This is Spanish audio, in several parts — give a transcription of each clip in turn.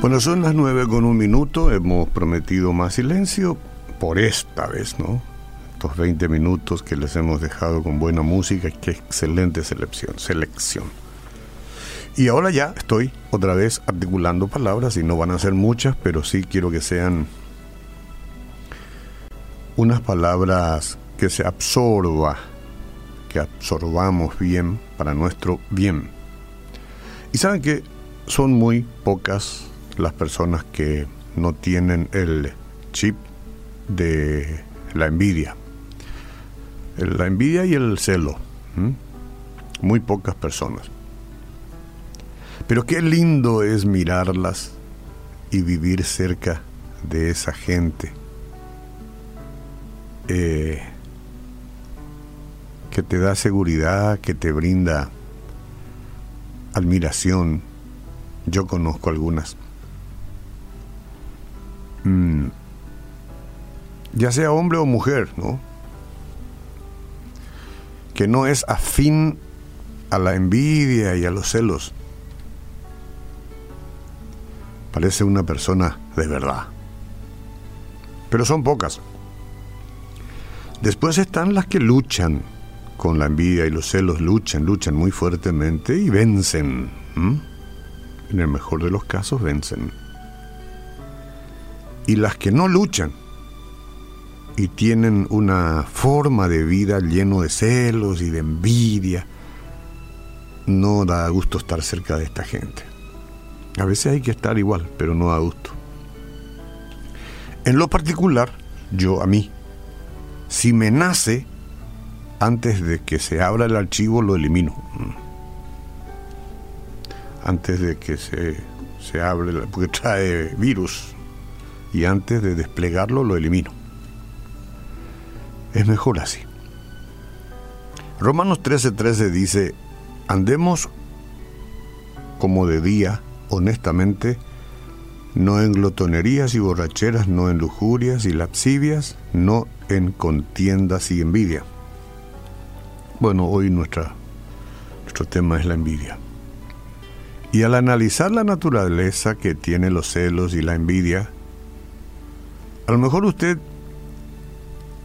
Bueno, son las nueve con un minuto. Hemos prometido más silencio por esta vez, ¿no? Estos 20 minutos que les hemos dejado con buena música. Qué excelente selección. selección. Y ahora ya estoy otra vez articulando palabras y no van a ser muchas, pero sí quiero que sean unas palabras que se absorba, que absorbamos bien para nuestro bien. Y saben que son muy pocas las personas que no tienen el chip de la envidia. La envidia y el celo. Muy pocas personas. Pero qué lindo es mirarlas y vivir cerca de esa gente eh, que te da seguridad, que te brinda admiración. Yo conozco algunas. Mm. ya sea hombre o mujer, ¿no? Que no es afín a la envidia y a los celos. Parece una persona de verdad. Pero son pocas. Después están las que luchan con la envidia y los celos, luchan, luchan muy fuertemente y vencen. En el mejor de los casos vencen y las que no luchan y tienen una forma de vida lleno de celos y de envidia, no da gusto estar cerca de esta gente. A veces hay que estar igual, pero no da gusto. En lo particular, yo a mí, si me nace, antes de que se abra el archivo lo elimino. Antes de que se, se abre, porque trae virus y antes de desplegarlo lo elimino. Es mejor así. Romanos 13:13 dice, andemos como de día, honestamente, no en glotonerías y borracheras, no en lujurias y lapsivias, no en contiendas y envidia. Bueno, hoy nuestra, nuestro tema es la envidia. Y al analizar la naturaleza que tiene los celos y la envidia, a lo mejor usted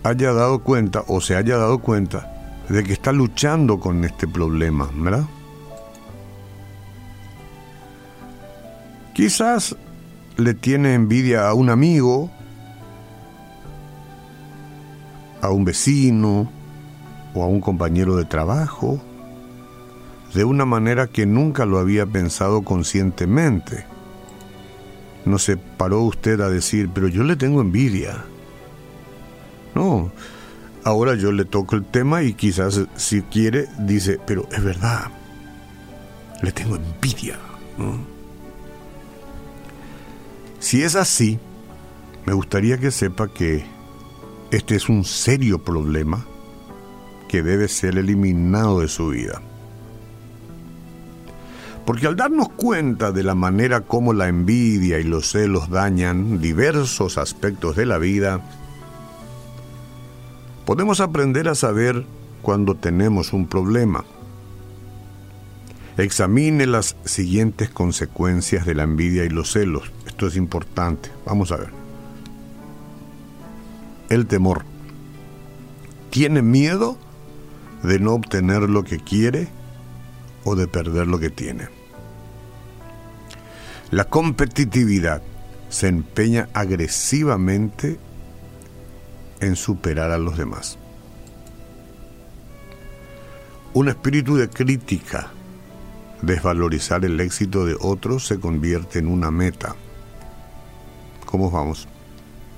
haya dado cuenta o se haya dado cuenta de que está luchando con este problema, ¿verdad? Quizás le tiene envidia a un amigo, a un vecino o a un compañero de trabajo, de una manera que nunca lo había pensado conscientemente no se paró usted a decir, pero yo le tengo envidia. No, ahora yo le toco el tema y quizás si quiere dice, pero es verdad, le tengo envidia. Si es así, me gustaría que sepa que este es un serio problema que debe ser eliminado de su vida. Porque al darnos cuenta de la manera como la envidia y los celos dañan diversos aspectos de la vida, podemos aprender a saber cuando tenemos un problema. Examine las siguientes consecuencias de la envidia y los celos. Esto es importante. Vamos a ver. El temor. ¿Tiene miedo de no obtener lo que quiere? O de perder lo que tiene. La competitividad se empeña agresivamente en superar a los demás. Un espíritu de crítica, desvalorizar el éxito de otros se convierte en una meta. ¿Cómo vamos?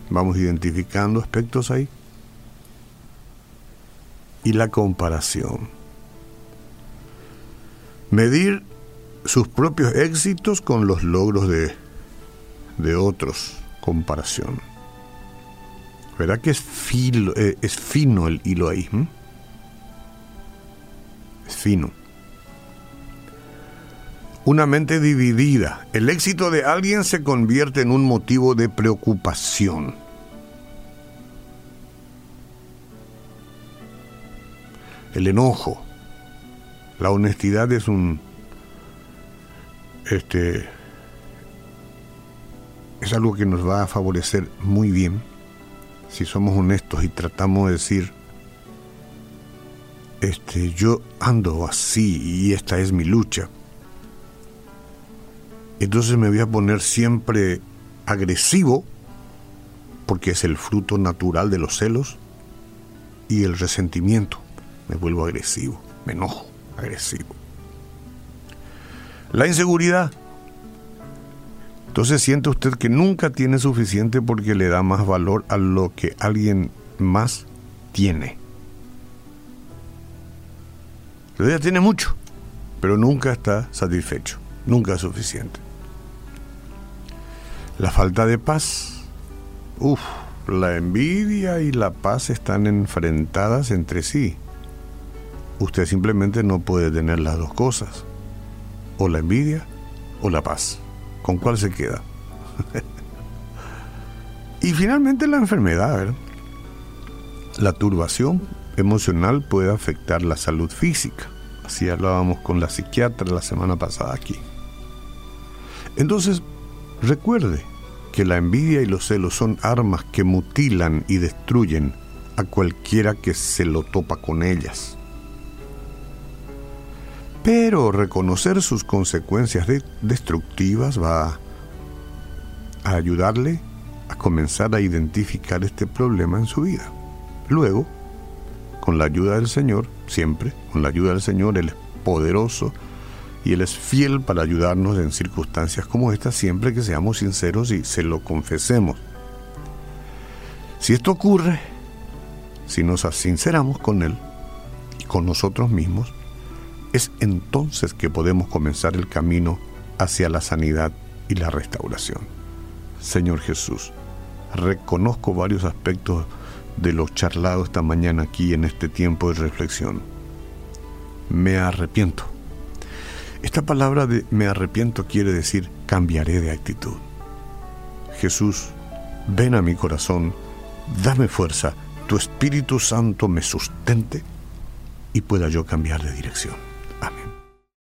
Vamos identificando aspectos ahí. Y la comparación medir sus propios éxitos con los logros de, de otros, comparación. ¿Verdad que es, filo, eh, es fino el hilo ahí? Es fino. Una mente dividida. El éxito de alguien se convierte en un motivo de preocupación. El enojo la honestidad es un este es algo que nos va a favorecer muy bien si somos honestos y tratamos de decir, este, yo ando así y esta es mi lucha. Entonces me voy a poner siempre agresivo, porque es el fruto natural de los celos y el resentimiento. Me vuelvo agresivo, me enojo, agresivo. La inseguridad. Entonces siente usted que nunca tiene suficiente porque le da más valor a lo que alguien más tiene. Usted tiene mucho, pero nunca está satisfecho, nunca es suficiente. La falta de paz. Uf, la envidia y la paz están enfrentadas entre sí. Usted simplemente no puede tener las dos cosas. O la envidia o la paz. ¿Con cuál se queda? y finalmente la enfermedad. La turbación emocional puede afectar la salud física. Así hablábamos con la psiquiatra la semana pasada aquí. Entonces, recuerde que la envidia y los celos son armas que mutilan y destruyen a cualquiera que se lo topa con ellas. Pero reconocer sus consecuencias destructivas va a ayudarle a comenzar a identificar este problema en su vida. Luego, con la ayuda del Señor, siempre, con la ayuda del Señor, Él es poderoso y Él es fiel para ayudarnos en circunstancias como esta, siempre que seamos sinceros y se lo confesemos. Si esto ocurre, si nos sinceramos con Él y con nosotros mismos, es entonces que podemos comenzar el camino hacia la sanidad y la restauración. Señor Jesús, reconozco varios aspectos de lo charlado esta mañana aquí en este tiempo de reflexión. Me arrepiento. Esta palabra de me arrepiento quiere decir cambiaré de actitud. Jesús, ven a mi corazón, dame fuerza, tu Espíritu Santo me sustente y pueda yo cambiar de dirección. Amén.